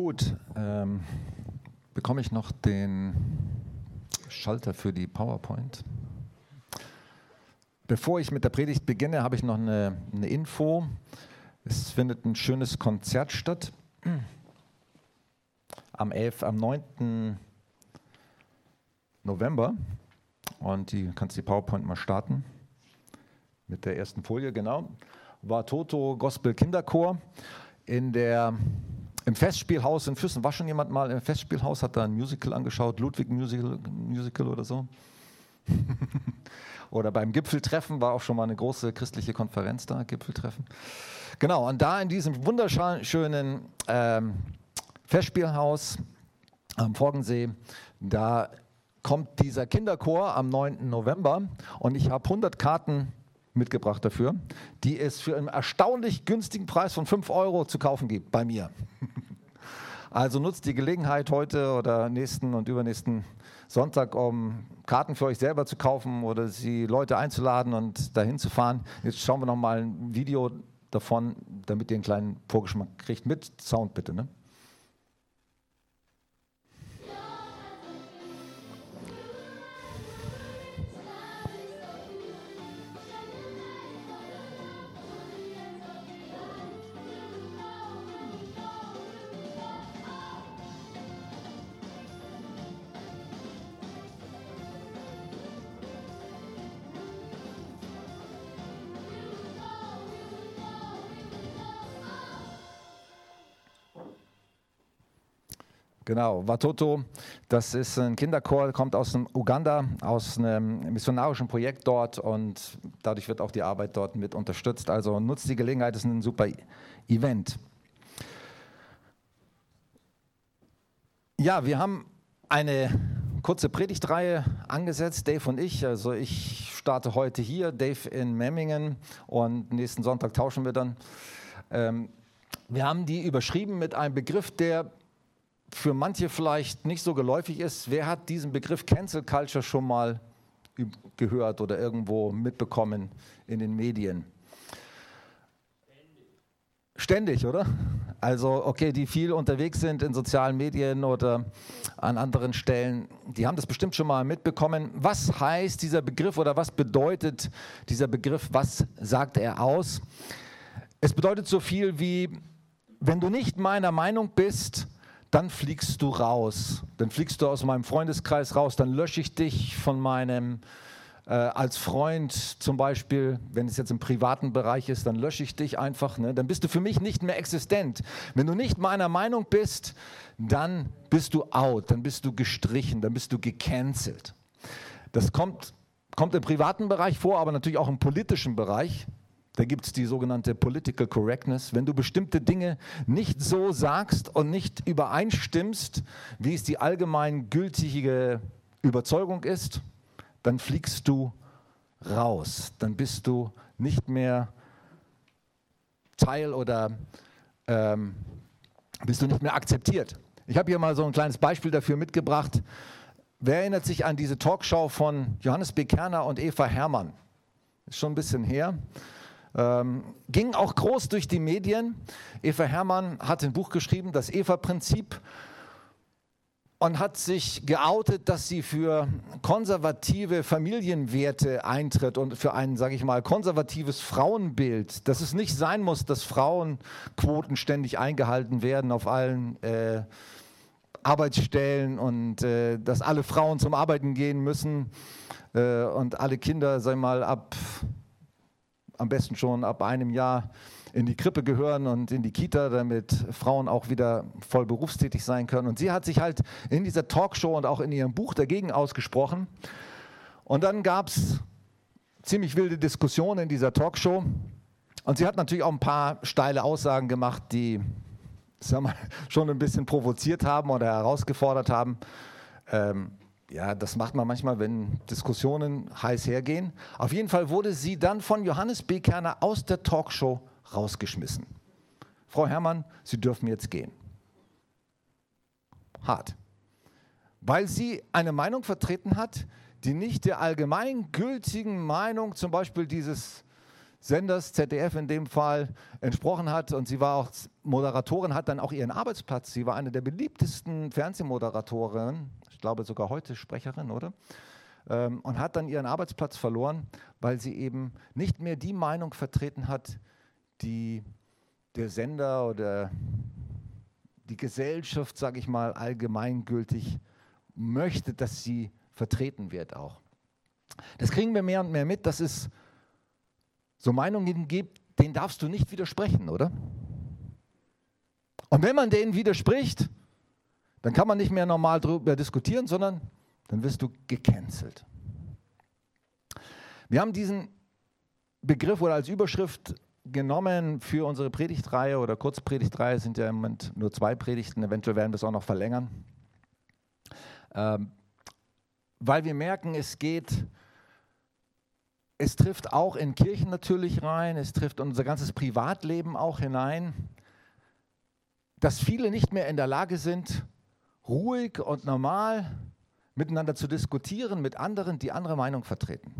Gut, ähm, bekomme ich noch den Schalter für die PowerPoint? Bevor ich mit der Predigt beginne, habe ich noch eine, eine Info. Es findet ein schönes Konzert statt. Am, 11, am 9. November. Und die kannst die PowerPoint mal starten. Mit der ersten Folie, genau. War Toto Gospel Kinderchor in der im Festspielhaus in Füssen. War schon jemand mal im Festspielhaus, hat da ein Musical angeschaut, Ludwig Musical, Musical oder so? oder beim Gipfeltreffen war auch schon mal eine große christliche Konferenz da, Gipfeltreffen. Genau, und da in diesem wunderschönen ähm, Festspielhaus am Forgensee, da kommt dieser Kinderchor am 9. November und ich habe 100 Karten mitgebracht dafür, die es für einen erstaunlich günstigen Preis von 5 Euro zu kaufen gibt bei mir. Also nutzt die Gelegenheit heute oder nächsten und übernächsten Sonntag, um Karten für euch selber zu kaufen oder sie Leute einzuladen und dahin zu fahren. Jetzt schauen wir noch mal ein Video davon, damit ihr einen kleinen Vorgeschmack kriegt. Mit Sound bitte. Ne? Genau, Watoto, das ist ein Kinderchor, kommt aus dem Uganda, aus einem missionarischen Projekt dort und dadurch wird auch die Arbeit dort mit unterstützt. Also nutzt die Gelegenheit, es ist ein super Event. Ja, wir haben eine kurze Predigtreihe angesetzt, Dave und ich. Also ich starte heute hier, Dave in Memmingen und nächsten Sonntag tauschen wir dann. Ähm, wir haben die überschrieben mit einem Begriff, der für manche vielleicht nicht so geläufig ist, wer hat diesen Begriff Cancel Culture schon mal gehört oder irgendwo mitbekommen in den Medien? Ständig, oder? Also, okay, die viel unterwegs sind in sozialen Medien oder an anderen Stellen, die haben das bestimmt schon mal mitbekommen. Was heißt dieser Begriff oder was bedeutet dieser Begriff? Was sagt er aus? Es bedeutet so viel wie, wenn du nicht meiner Meinung bist, dann fliegst du raus. Dann fliegst du aus meinem Freundeskreis raus, dann lösche ich dich von meinem, äh, als Freund zum Beispiel, wenn es jetzt im privaten Bereich ist, dann lösche ich dich einfach. Ne? Dann bist du für mich nicht mehr existent. Wenn du nicht meiner Meinung bist, dann bist du out, dann bist du gestrichen, dann bist du gecancelt. Das kommt, kommt im privaten Bereich vor, aber natürlich auch im politischen Bereich. Da gibt es die sogenannte Political Correctness. Wenn du bestimmte Dinge nicht so sagst und nicht übereinstimmst, wie es die allgemein gültige Überzeugung ist, dann fliegst du raus. Dann bist du nicht mehr Teil oder ähm, bist du nicht mehr akzeptiert. Ich habe hier mal so ein kleines Beispiel dafür mitgebracht. Wer erinnert sich an diese Talkshow von Johannes B. Kerner und Eva Herrmann? Ist schon ein bisschen her. Ähm, ging auch groß durch die Medien. Eva Herrmann hat ein Buch geschrieben, das Eva-Prinzip, und hat sich geoutet, dass sie für konservative Familienwerte eintritt und für ein, sage ich mal, konservatives Frauenbild, dass es nicht sein muss, dass Frauenquoten ständig eingehalten werden auf allen äh, Arbeitsstellen und äh, dass alle Frauen zum Arbeiten gehen müssen äh, und alle Kinder, ich mal, ab am besten schon ab einem Jahr in die Krippe gehören und in die Kita, damit Frauen auch wieder voll berufstätig sein können. Und sie hat sich halt in dieser Talkshow und auch in ihrem Buch dagegen ausgesprochen. Und dann gab es ziemlich wilde Diskussionen in dieser Talkshow. Und sie hat natürlich auch ein paar steile Aussagen gemacht, die sagen wir, schon ein bisschen provoziert haben oder herausgefordert haben. Ähm, ja, das macht man manchmal, wenn Diskussionen heiß hergehen. Auf jeden Fall wurde sie dann von Johannes B. Kerner aus der Talkshow rausgeschmissen. Frau Herrmann, Sie dürfen jetzt gehen. Hart. Weil sie eine Meinung vertreten hat, die nicht der allgemeingültigen Meinung zum Beispiel dieses Senders, ZDF in dem Fall, entsprochen hat und sie war auch Moderatorin, hat dann auch ihren Arbeitsplatz. Sie war eine der beliebtesten Fernsehmoderatorinnen, ich glaube sogar heute Sprecherin, oder? Ähm, und hat dann ihren Arbeitsplatz verloren, weil sie eben nicht mehr die Meinung vertreten hat, die der Sender oder die Gesellschaft, sage ich mal, allgemeingültig möchte, dass sie vertreten wird auch. Das kriegen wir mehr und mehr mit, dass es so Meinungen gibt, denen darfst du nicht widersprechen, oder? Und wenn man denen widerspricht, dann kann man nicht mehr normal darüber diskutieren, sondern dann wirst du gecancelt. Wir haben diesen Begriff oder als Überschrift genommen für unsere Predigtreihe oder Kurzpredigtreihe, sind ja im Moment nur zwei Predigten, eventuell werden wir es auch noch verlängern, ähm, weil wir merken, es geht es trifft auch in Kirchen natürlich rein, es trifft unser ganzes Privatleben auch hinein, dass viele nicht mehr in der Lage sind, ruhig und normal miteinander zu diskutieren mit anderen, die andere Meinung vertreten.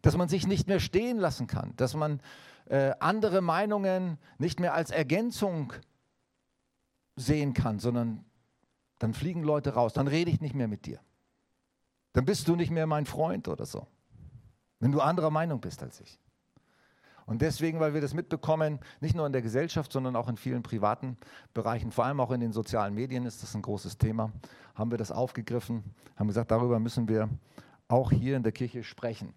Dass man sich nicht mehr stehen lassen kann, dass man äh, andere Meinungen nicht mehr als Ergänzung sehen kann, sondern dann fliegen Leute raus, dann rede ich nicht mehr mit dir. Dann bist du nicht mehr mein Freund oder so wenn du anderer Meinung bist als ich. Und deswegen, weil wir das mitbekommen, nicht nur in der Gesellschaft, sondern auch in vielen privaten Bereichen, vor allem auch in den sozialen Medien ist das ein großes Thema, haben wir das aufgegriffen, haben gesagt, darüber müssen wir auch hier in der Kirche sprechen.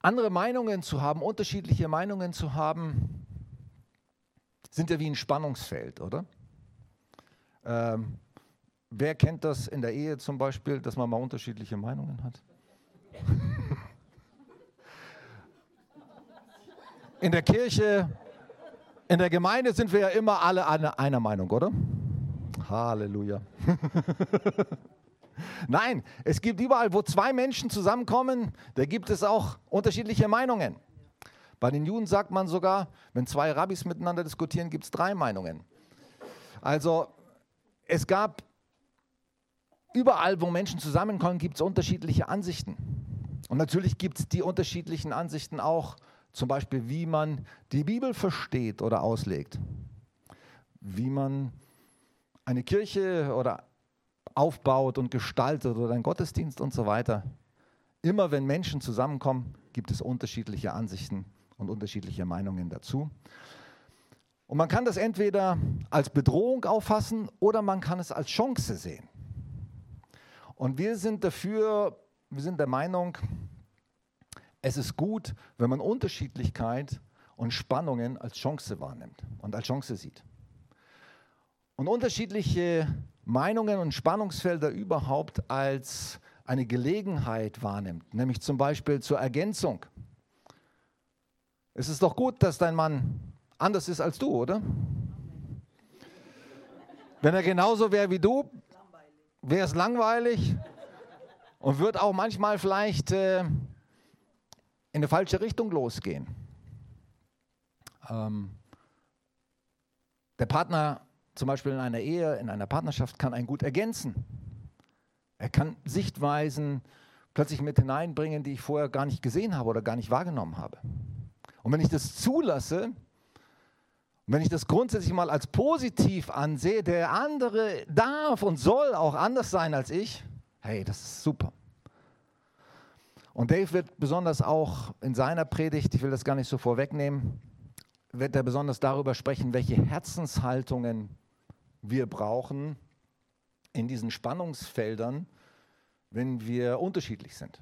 Andere Meinungen zu haben, unterschiedliche Meinungen zu haben, sind ja wie ein Spannungsfeld, oder? Ähm, Wer kennt das in der Ehe zum Beispiel, dass man mal unterschiedliche Meinungen hat? In der Kirche, in der Gemeinde sind wir ja immer alle einer, Meinung, oder? Halleluja. Nein, es gibt überall, wo zwei Menschen zusammenkommen, da gibt es auch unterschiedliche Meinungen. Bei den Juden sagt man sogar, wenn zwei Rabbis miteinander diskutieren, gibt es drei Meinungen. Also es gab überall, wo Menschen zusammenkommen, gibt es unterschiedliche Ansichten. Und natürlich gibt es die unterschiedlichen Ansichten auch, zum Beispiel, wie man die Bibel versteht oder auslegt, wie man eine Kirche oder aufbaut und gestaltet oder einen Gottesdienst und so weiter. Immer wenn Menschen zusammenkommen, gibt es unterschiedliche Ansichten und unterschiedliche Meinungen dazu. Und man kann das entweder als Bedrohung auffassen oder man kann es als Chance sehen. Und wir sind dafür, wir sind der Meinung, es ist gut, wenn man Unterschiedlichkeit und Spannungen als Chance wahrnimmt und als Chance sieht. Und unterschiedliche Meinungen und Spannungsfelder überhaupt als eine Gelegenheit wahrnimmt, nämlich zum Beispiel zur Ergänzung. Es ist doch gut, dass dein Mann anders ist als du, oder? Wenn er genauso wäre wie du, wäre es langweilig und wird auch manchmal vielleicht äh, in eine falsche Richtung losgehen. Ähm, der Partner zum Beispiel in einer Ehe, in einer Partnerschaft kann einen gut ergänzen. Er kann Sichtweisen plötzlich mit hineinbringen, die ich vorher gar nicht gesehen habe oder gar nicht wahrgenommen habe. Und wenn ich das zulasse, wenn ich das grundsätzlich mal als positiv ansehe, der andere darf und soll auch anders sein als ich, hey, das ist super. Und Dave wird besonders auch in seiner Predigt, ich will das gar nicht so vorwegnehmen, wird er besonders darüber sprechen, welche Herzenshaltungen wir brauchen in diesen Spannungsfeldern, wenn wir unterschiedlich sind.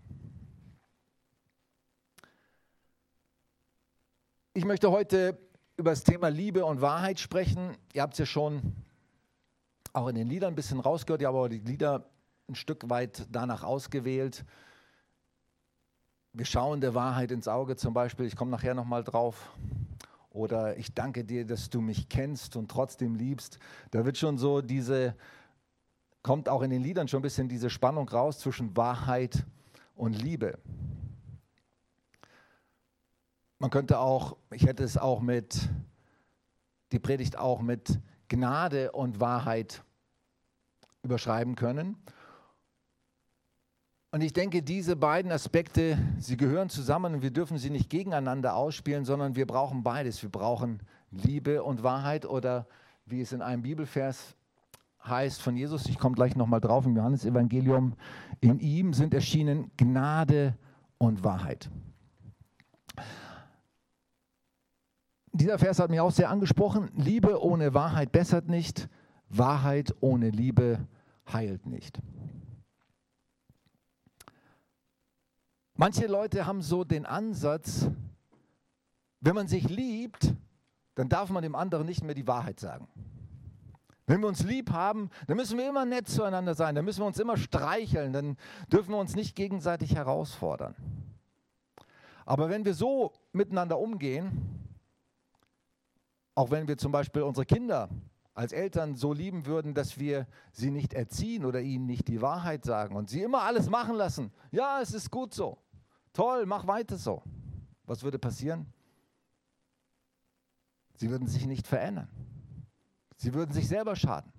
Ich möchte heute über das Thema Liebe und Wahrheit sprechen. Ihr habt es ja schon auch in den Liedern ein bisschen rausgehört, ihr aber die Lieder ein Stück weit danach ausgewählt. Wir schauen der Wahrheit ins Auge zum Beispiel, ich komme nachher nochmal drauf. Oder ich danke dir, dass du mich kennst und trotzdem liebst. Da wird schon so diese, kommt auch in den Liedern schon ein bisschen diese Spannung raus zwischen Wahrheit und Liebe. Man könnte auch, ich hätte es auch mit, die Predigt auch mit Gnade und Wahrheit überschreiben können. Und ich denke, diese beiden Aspekte, sie gehören zusammen und wir dürfen sie nicht gegeneinander ausspielen, sondern wir brauchen beides. Wir brauchen Liebe und Wahrheit oder wie es in einem Bibelvers heißt von Jesus, ich komme gleich nochmal drauf im Johannesevangelium, in ihm sind erschienen Gnade und Wahrheit. Dieser Vers hat mich auch sehr angesprochen. Liebe ohne Wahrheit bessert nicht, Wahrheit ohne Liebe heilt nicht. Manche Leute haben so den Ansatz, wenn man sich liebt, dann darf man dem anderen nicht mehr die Wahrheit sagen. Wenn wir uns lieb haben, dann müssen wir immer nett zueinander sein, dann müssen wir uns immer streicheln, dann dürfen wir uns nicht gegenseitig herausfordern. Aber wenn wir so miteinander umgehen, auch wenn wir zum Beispiel unsere Kinder als Eltern so lieben würden, dass wir sie nicht erziehen oder ihnen nicht die Wahrheit sagen und sie immer alles machen lassen. Ja, es ist gut so. Toll, mach weiter so. Was würde passieren? Sie würden sich nicht verändern. Sie würden sich selber schaden.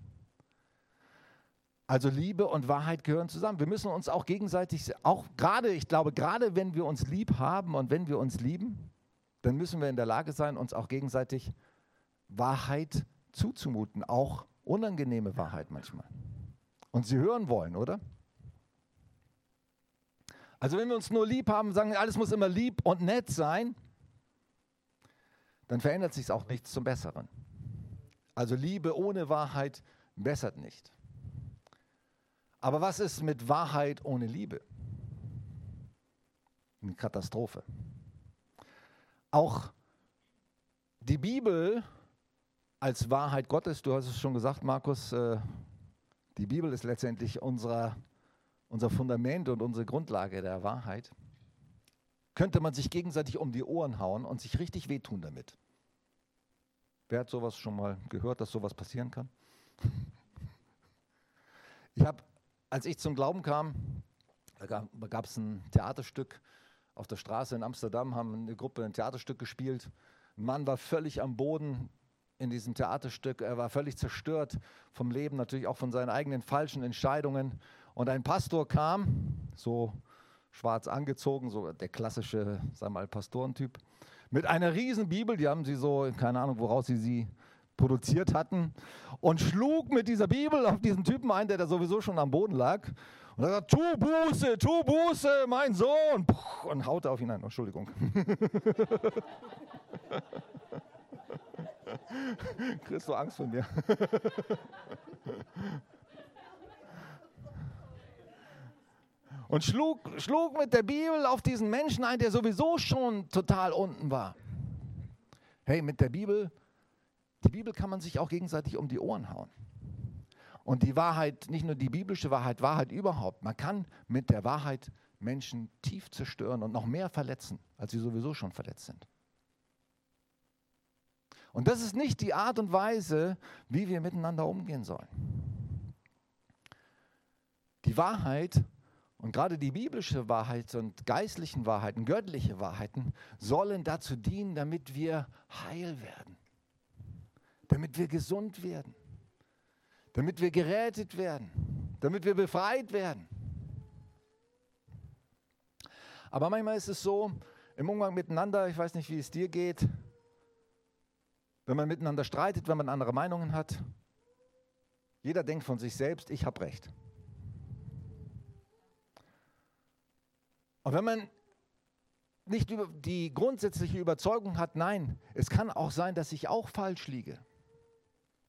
Also Liebe und Wahrheit gehören zusammen. Wir müssen uns auch gegenseitig, auch gerade, ich glaube, gerade wenn wir uns lieb haben und wenn wir uns lieben, dann müssen wir in der Lage sein, uns auch gegenseitig Wahrheit zuzumuten, auch unangenehme Wahrheit manchmal. Und sie hören wollen, oder? Also wenn wir uns nur lieb haben, sagen, alles muss immer lieb und nett sein, dann verändert sich auch nichts zum Besseren. Also Liebe ohne Wahrheit bessert nicht. Aber was ist mit Wahrheit ohne Liebe? Eine Katastrophe. Auch die Bibel als Wahrheit Gottes, du hast es schon gesagt, Markus, äh, die Bibel ist letztendlich unser, unser Fundament und unsere Grundlage der Wahrheit. Könnte man sich gegenseitig um die Ohren hauen und sich richtig wehtun damit. Wer hat sowas schon mal gehört, dass sowas passieren kann? Ich habe, als ich zum Glauben kam, da gab es ein Theaterstück auf der Straße in Amsterdam, haben eine Gruppe ein Theaterstück gespielt. Ein Mann war völlig am Boden, in diesem Theaterstück. Er war völlig zerstört vom Leben, natürlich auch von seinen eigenen falschen Entscheidungen. Und ein Pastor kam, so schwarz angezogen, so der klassische, sag mal, Pastorentyp, mit einer riesen Bibel, die haben sie so, keine Ahnung, woraus sie sie produziert hatten, und schlug mit dieser Bibel auf diesen Typen ein, der da sowieso schon am Boden lag. Und er sagt, tu Buße, tu Buße, mein Sohn. Und haute auf ihn ein. Entschuldigung. Kriegst du Angst von mir? Und schlug, schlug mit der Bibel auf diesen Menschen ein, der sowieso schon total unten war. Hey, mit der Bibel, die Bibel kann man sich auch gegenseitig um die Ohren hauen. Und die Wahrheit, nicht nur die biblische Wahrheit, Wahrheit überhaupt. Man kann mit der Wahrheit Menschen tief zerstören und noch mehr verletzen, als sie sowieso schon verletzt sind. Und das ist nicht die Art und Weise, wie wir miteinander umgehen sollen. Die Wahrheit und gerade die biblische Wahrheit und geistlichen Wahrheiten, göttliche Wahrheiten sollen dazu dienen, damit wir heil werden, damit wir gesund werden, damit wir gerätet werden, damit wir befreit werden. Aber manchmal ist es so, im Umgang miteinander, ich weiß nicht, wie es dir geht, wenn man miteinander streitet, wenn man andere Meinungen hat, jeder denkt von sich selbst, ich habe recht. Und wenn man nicht die grundsätzliche Überzeugung hat, nein, es kann auch sein, dass ich auch falsch liege.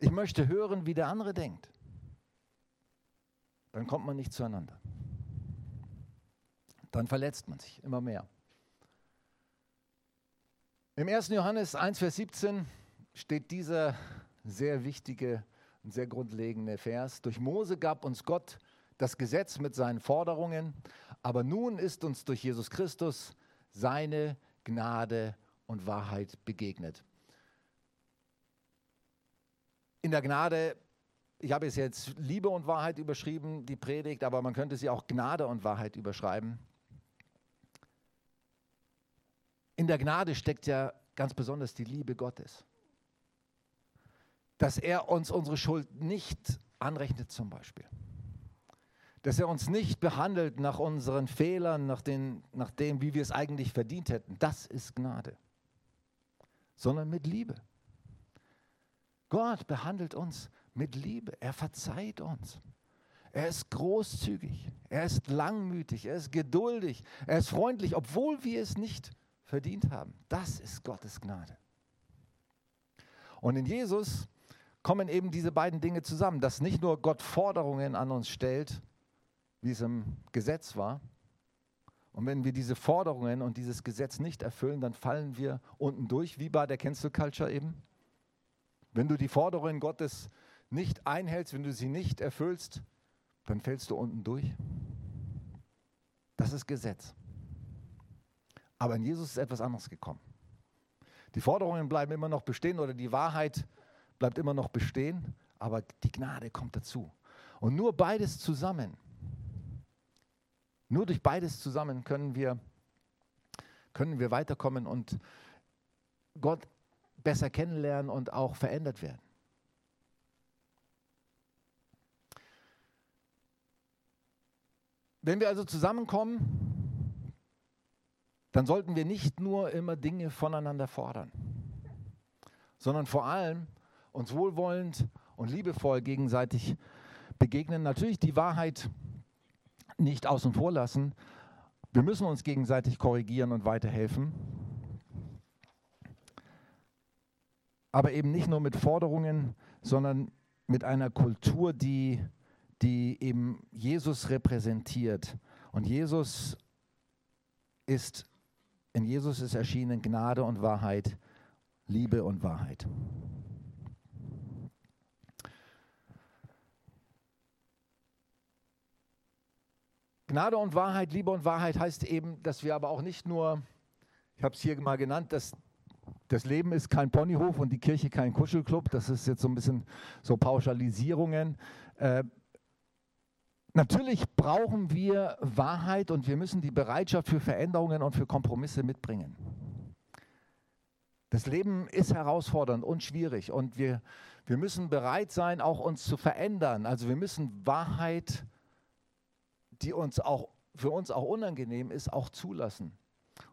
Ich möchte hören, wie der andere denkt. Dann kommt man nicht zueinander. Dann verletzt man sich immer mehr. Im 1. Johannes 1, Vers 17 steht dieser sehr wichtige und sehr grundlegende Vers. Durch Mose gab uns Gott das Gesetz mit seinen Forderungen, aber nun ist uns durch Jesus Christus seine Gnade und Wahrheit begegnet. In der Gnade, ich habe es jetzt Liebe und Wahrheit überschrieben, die Predigt, aber man könnte sie auch Gnade und Wahrheit überschreiben. In der Gnade steckt ja ganz besonders die Liebe Gottes dass er uns unsere Schuld nicht anrechnet zum Beispiel. Dass er uns nicht behandelt nach unseren Fehlern, nach, den, nach dem, wie wir es eigentlich verdient hätten. Das ist Gnade. Sondern mit Liebe. Gott behandelt uns mit Liebe. Er verzeiht uns. Er ist großzügig. Er ist langmütig. Er ist geduldig. Er ist freundlich, obwohl wir es nicht verdient haben. Das ist Gottes Gnade. Und in Jesus kommen eben diese beiden Dinge zusammen, dass nicht nur Gott Forderungen an uns stellt, wie es im Gesetz war. Und wenn wir diese Forderungen und dieses Gesetz nicht erfüllen, dann fallen wir unten durch, wie bei der Cancel Culture eben. Wenn du die Forderungen Gottes nicht einhältst, wenn du sie nicht erfüllst, dann fällst du unten durch. Das ist Gesetz. Aber in Jesus ist etwas anderes gekommen. Die Forderungen bleiben immer noch bestehen oder die Wahrheit bleibt immer noch bestehen, aber die Gnade kommt dazu. Und nur beides zusammen nur durch beides zusammen können wir, können wir weiterkommen und Gott besser kennenlernen und auch verändert werden. Wenn wir also zusammenkommen, dann sollten wir nicht nur immer Dinge voneinander fordern, sondern vor allem uns wohlwollend und liebevoll gegenseitig begegnen. Natürlich die Wahrheit nicht außen vor lassen. Wir müssen uns gegenseitig korrigieren und weiterhelfen. Aber eben nicht nur mit Forderungen, sondern mit einer Kultur, die, die eben Jesus repräsentiert. Und Jesus ist, in Jesus ist erschienen Gnade und Wahrheit, Liebe und Wahrheit. Gnade und Wahrheit, Liebe und Wahrheit heißt eben, dass wir aber auch nicht nur, ich habe es hier mal genannt, dass das Leben ist kein Ponyhof und die Kirche kein Kuschelclub. Das ist jetzt so ein bisschen so Pauschalisierungen. Äh, natürlich brauchen wir Wahrheit und wir müssen die Bereitschaft für Veränderungen und für Kompromisse mitbringen. Das Leben ist herausfordernd und schwierig und wir, wir müssen bereit sein, auch uns zu verändern. Also wir müssen Wahrheit die uns auch für uns auch unangenehm ist, auch zulassen.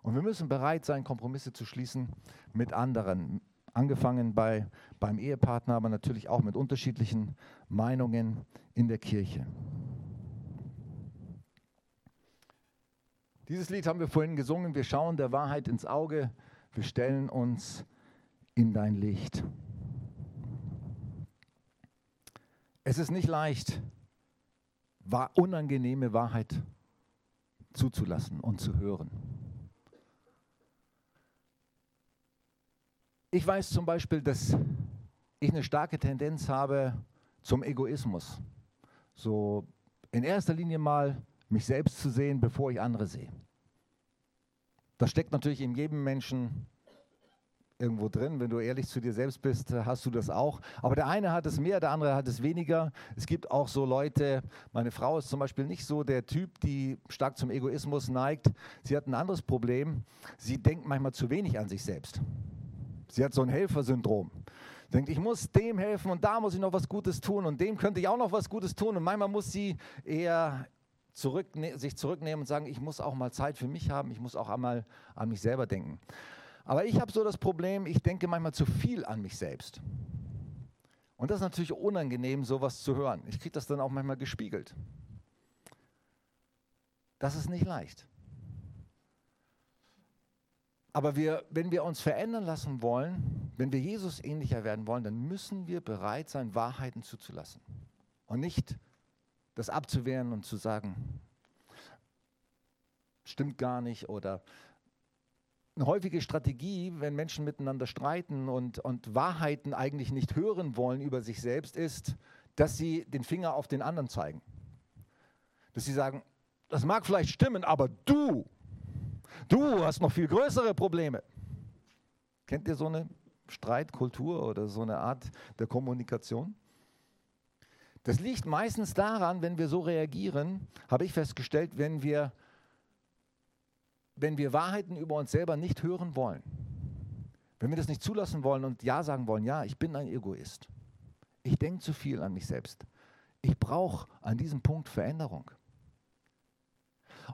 Und wir müssen bereit sein, Kompromisse zu schließen mit anderen. Angefangen bei, beim Ehepartner, aber natürlich auch mit unterschiedlichen Meinungen in der Kirche. Dieses Lied haben wir vorhin gesungen. Wir schauen der Wahrheit ins Auge. Wir stellen uns in dein Licht. Es ist nicht leicht, unangenehme Wahrheit zuzulassen und zu hören. Ich weiß zum Beispiel, dass ich eine starke Tendenz habe zum Egoismus. So in erster Linie mal mich selbst zu sehen, bevor ich andere sehe. Das steckt natürlich in jedem Menschen irgendwo drin. Wenn du ehrlich zu dir selbst bist, hast du das auch. Aber der eine hat es mehr, der andere hat es weniger. Es gibt auch so Leute, meine Frau ist zum Beispiel nicht so der Typ, die stark zum Egoismus neigt. Sie hat ein anderes Problem. Sie denkt manchmal zu wenig an sich selbst. Sie hat so ein Helfersyndrom. Denkt, ich muss dem helfen und da muss ich noch was Gutes tun und dem könnte ich auch noch was Gutes tun. Und manchmal muss sie eher zurück, sich zurücknehmen und sagen, ich muss auch mal Zeit für mich haben, ich muss auch einmal an mich selber denken. Aber ich habe so das Problem, ich denke manchmal zu viel an mich selbst. Und das ist natürlich unangenehm, sowas zu hören. Ich kriege das dann auch manchmal gespiegelt. Das ist nicht leicht. Aber wir, wenn wir uns verändern lassen wollen, wenn wir Jesus ähnlicher werden wollen, dann müssen wir bereit sein, Wahrheiten zuzulassen. Und nicht das abzuwehren und zu sagen, stimmt gar nicht oder eine häufige Strategie, wenn Menschen miteinander streiten und, und Wahrheiten eigentlich nicht hören wollen über sich selbst, ist, dass sie den Finger auf den anderen zeigen. Dass sie sagen, das mag vielleicht stimmen, aber du, du hast noch viel größere Probleme. Kennt ihr so eine Streitkultur oder so eine Art der Kommunikation? Das liegt meistens daran, wenn wir so reagieren, habe ich festgestellt, wenn wir wenn wir Wahrheiten über uns selber nicht hören wollen, wenn wir das nicht zulassen wollen und Ja sagen wollen, ja, ich bin ein Egoist. Ich denke zu viel an mich selbst. Ich brauche an diesem Punkt Veränderung.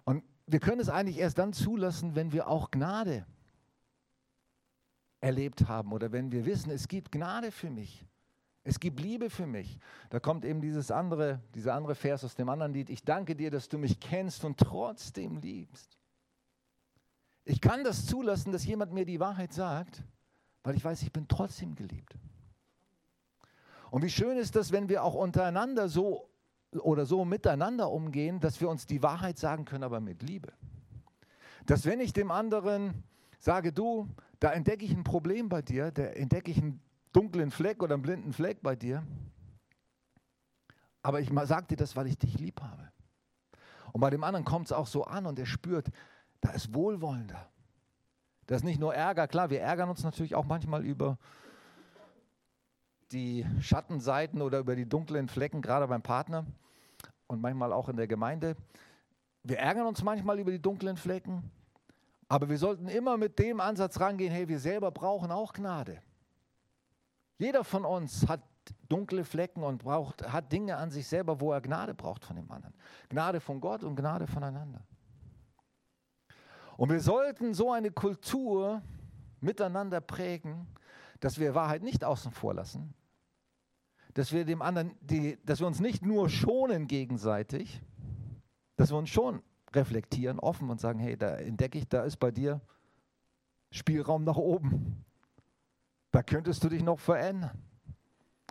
Und wir können es eigentlich erst dann zulassen, wenn wir auch Gnade erlebt haben oder wenn wir wissen, es gibt Gnade für mich. Es gibt Liebe für mich. Da kommt eben dieses andere, dieser andere Vers aus dem anderen Lied. Ich danke dir, dass du mich kennst und trotzdem liebst. Ich kann das zulassen, dass jemand mir die Wahrheit sagt, weil ich weiß, ich bin trotzdem geliebt. Und wie schön ist das, wenn wir auch untereinander so oder so miteinander umgehen, dass wir uns die Wahrheit sagen können, aber mit Liebe. Dass wenn ich dem anderen sage, du, da entdecke ich ein Problem bei dir, da entdecke ich einen dunklen Fleck oder einen blinden Fleck bei dir, aber ich sage dir das, weil ich dich lieb habe. Und bei dem anderen kommt es auch so an und er spürt, da ist Wohlwollender. Das ist nicht nur Ärger, klar, wir ärgern uns natürlich auch manchmal über die Schattenseiten oder über die dunklen Flecken, gerade beim Partner und manchmal auch in der Gemeinde. Wir ärgern uns manchmal über die dunklen Flecken, aber wir sollten immer mit dem Ansatz rangehen, hey, wir selber brauchen auch Gnade. Jeder von uns hat dunkle Flecken und braucht, hat Dinge an sich selber, wo er Gnade braucht von dem anderen. Gnade von Gott und Gnade voneinander. Und wir sollten so eine Kultur miteinander prägen, dass wir Wahrheit nicht außen vor lassen, dass wir dem anderen, die, dass wir uns nicht nur schonen gegenseitig, dass wir uns schon reflektieren, offen und sagen, hey, da entdecke ich, da ist bei dir Spielraum nach oben. Da könntest du dich noch verändern.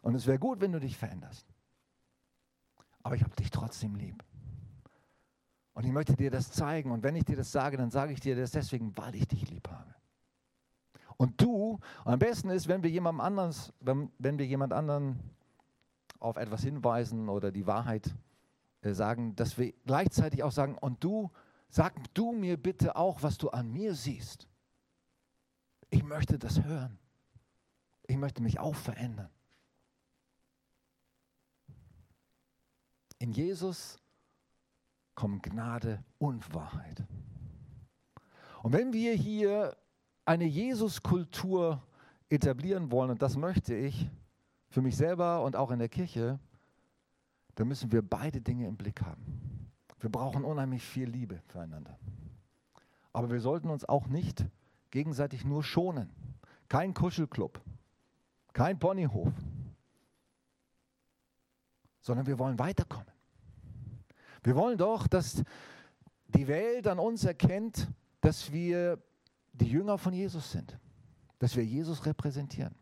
Und es wäre gut, wenn du dich veränderst. Aber ich habe dich trotzdem lieb. Und ich möchte dir das zeigen. Und wenn ich dir das sage, dann sage ich dir das deswegen, weil ich dich lieb habe. Und du, und am besten ist, wenn wir jemandem anders, wenn, wenn wir jemand anderen auf etwas hinweisen oder die Wahrheit äh, sagen, dass wir gleichzeitig auch sagen, und du, sag du mir bitte auch, was du an mir siehst. Ich möchte das hören. Ich möchte mich auch verändern. In Jesus kommen Gnade und Wahrheit. Und wenn wir hier eine Jesus-Kultur etablieren wollen, und das möchte ich für mich selber und auch in der Kirche, dann müssen wir beide Dinge im Blick haben. Wir brauchen unheimlich viel Liebe füreinander. Aber wir sollten uns auch nicht gegenseitig nur schonen. Kein Kuschelclub, kein Ponyhof, sondern wir wollen weiterkommen. Wir wollen doch, dass die Welt an uns erkennt, dass wir die Jünger von Jesus sind, dass wir Jesus repräsentieren.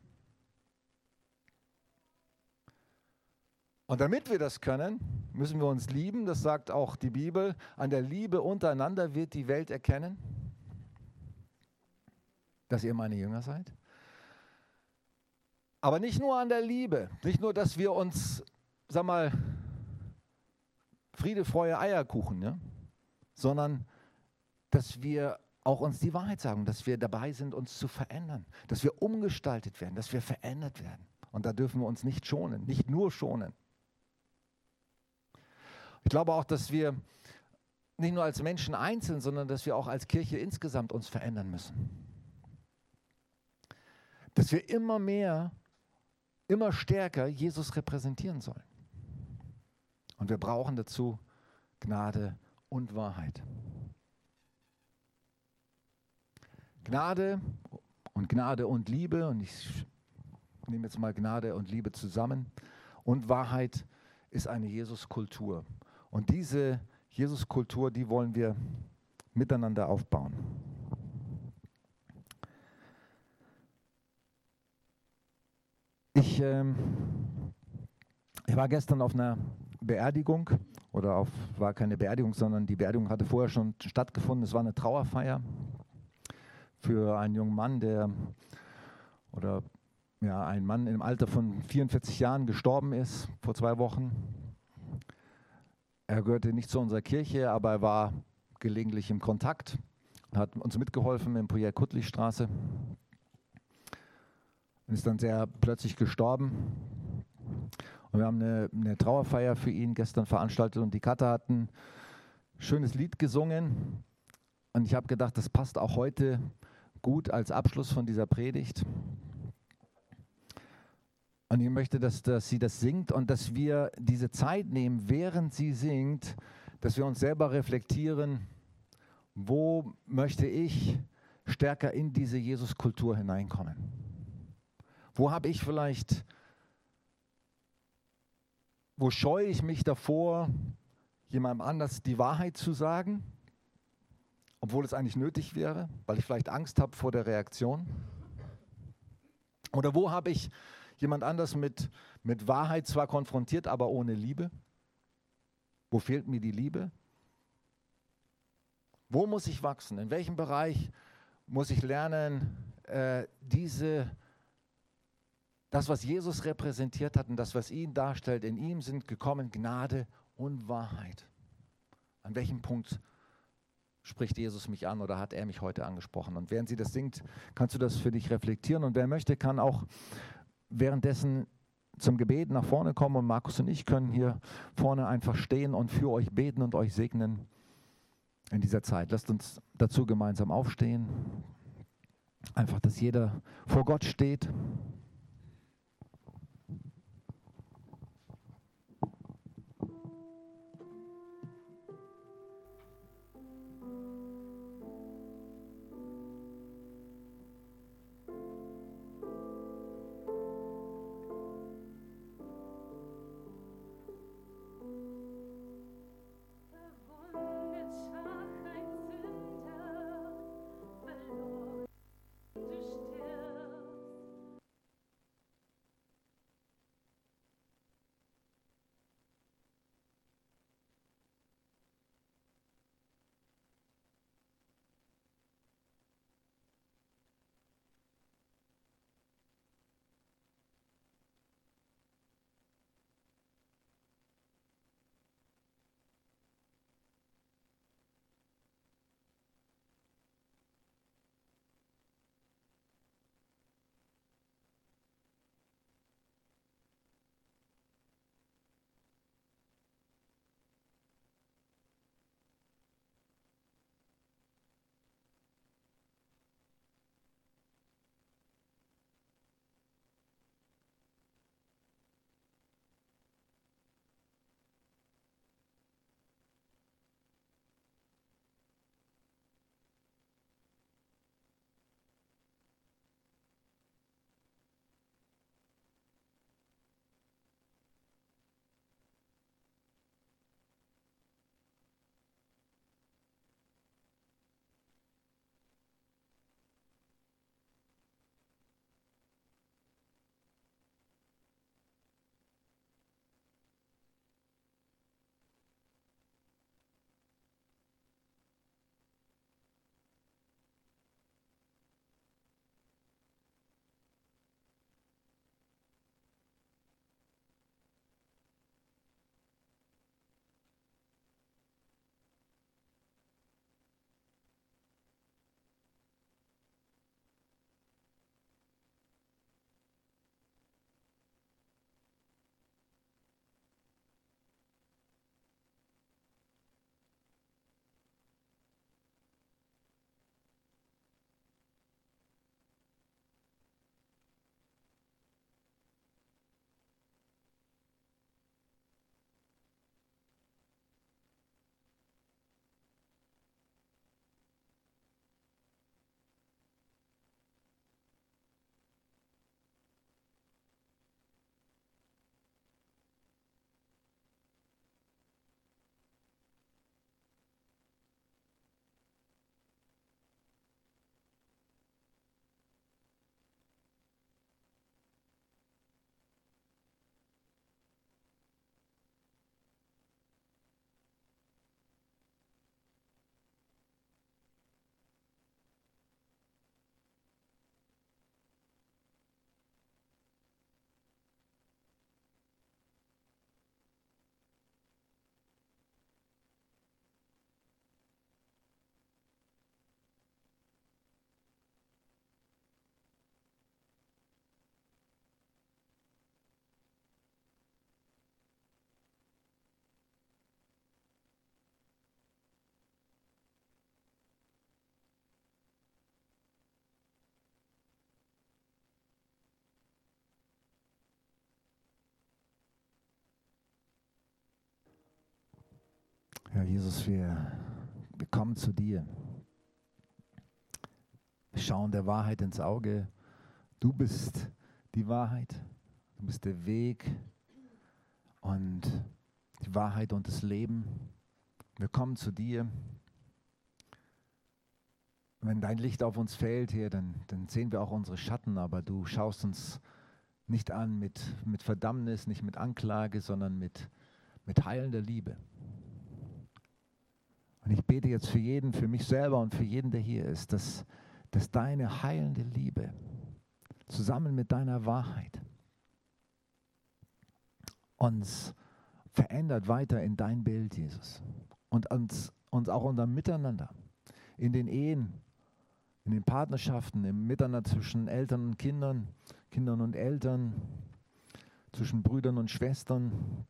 Und damit wir das können, müssen wir uns lieben. Das sagt auch die Bibel. An der Liebe untereinander wird die Welt erkennen, dass ihr meine Jünger seid. Aber nicht nur an der Liebe, nicht nur, dass wir uns, sag mal, Friede, Freude, Eierkuchen, ja? sondern dass wir auch uns die Wahrheit sagen, dass wir dabei sind, uns zu verändern, dass wir umgestaltet werden, dass wir verändert werden. Und da dürfen wir uns nicht schonen, nicht nur schonen. Ich glaube auch, dass wir nicht nur als Menschen einzeln, sondern dass wir auch als Kirche insgesamt uns verändern müssen. Dass wir immer mehr, immer stärker Jesus repräsentieren sollen. Und wir brauchen dazu Gnade und Wahrheit. Gnade und Gnade und Liebe, und ich nehme jetzt mal Gnade und Liebe zusammen, und Wahrheit ist eine Jesus-Kultur. Und diese Jesus-Kultur, die wollen wir miteinander aufbauen. Ich, ähm, ich war gestern auf einer Beerdigung oder auf, war keine Beerdigung, sondern die Beerdigung hatte vorher schon stattgefunden. Es war eine Trauerfeier für einen jungen Mann, der oder ja, ein Mann im Alter von 44 Jahren gestorben ist vor zwei Wochen. Er gehörte nicht zu unserer Kirche, aber er war gelegentlich im Kontakt hat uns mitgeholfen im Projekt Kuttlichstraße und ist dann sehr plötzlich gestorben. Und wir haben eine, eine Trauerfeier für ihn gestern veranstaltet und die Kater hatten ein schönes Lied gesungen. Und ich habe gedacht, das passt auch heute gut als Abschluss von dieser Predigt. Und ich möchte, dass, dass sie das singt und dass wir diese Zeit nehmen, während sie singt, dass wir uns selber reflektieren, wo möchte ich stärker in diese Jesus-Kultur hineinkommen? Wo habe ich vielleicht, wo scheue ich mich davor, jemandem anders die Wahrheit zu sagen, obwohl es eigentlich nötig wäre, weil ich vielleicht Angst habe vor der Reaktion? Oder wo habe ich jemand anders mit, mit Wahrheit zwar konfrontiert, aber ohne Liebe? Wo fehlt mir die Liebe? Wo muss ich wachsen? In welchem Bereich muss ich lernen, äh, diese, das, was Jesus repräsentiert hat und das, was ihn darstellt, in ihm sind gekommen Gnade und Wahrheit. An welchem Punkt spricht Jesus mich an oder hat er mich heute angesprochen? Und während sie das singt, kannst du das für dich reflektieren. Und wer möchte, kann auch währenddessen zum Gebet nach vorne kommen. Und Markus und ich können hier vorne einfach stehen und für euch beten und euch segnen in dieser Zeit. Lasst uns dazu gemeinsam aufstehen. Einfach, dass jeder vor Gott steht. Ja, Jesus, wir, wir kommen zu dir. Wir schauen der Wahrheit ins Auge. Du bist die Wahrheit. Du bist der Weg und die Wahrheit und das Leben. Wir kommen zu dir. Wenn dein Licht auf uns fällt hier, dann, dann sehen wir auch unsere Schatten, aber du schaust uns nicht an mit, mit Verdammnis, nicht mit Anklage, sondern mit, mit heilender Liebe. Und ich bete jetzt für jeden, für mich selber und für jeden, der hier ist, dass, dass deine heilende Liebe zusammen mit deiner Wahrheit uns verändert weiter in dein Bild, Jesus. Und uns, uns auch unser Miteinander, in den Ehen, in den Partnerschaften, im Miteinander zwischen Eltern und Kindern, Kindern und Eltern, zwischen Brüdern und Schwestern,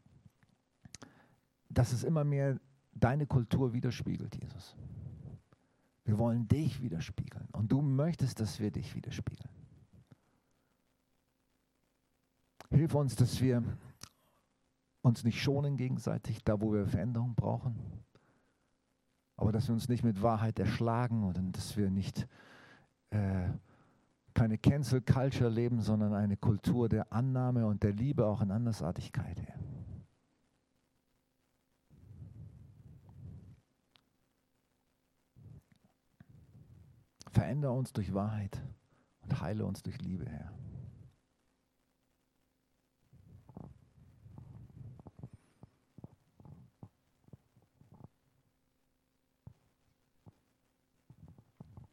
dass es immer mehr deine Kultur widerspiegelt, Jesus. Wir wollen dich widerspiegeln und du möchtest, dass wir dich widerspiegeln. Hilf uns, dass wir uns nicht schonen gegenseitig, da wo wir Veränderung brauchen, aber dass wir uns nicht mit Wahrheit erschlagen und dass wir nicht äh, keine Cancel Culture leben, sondern eine Kultur der Annahme und der Liebe auch in Andersartigkeit. Herr. Verändere uns durch Wahrheit und heile uns durch Liebe, Herr.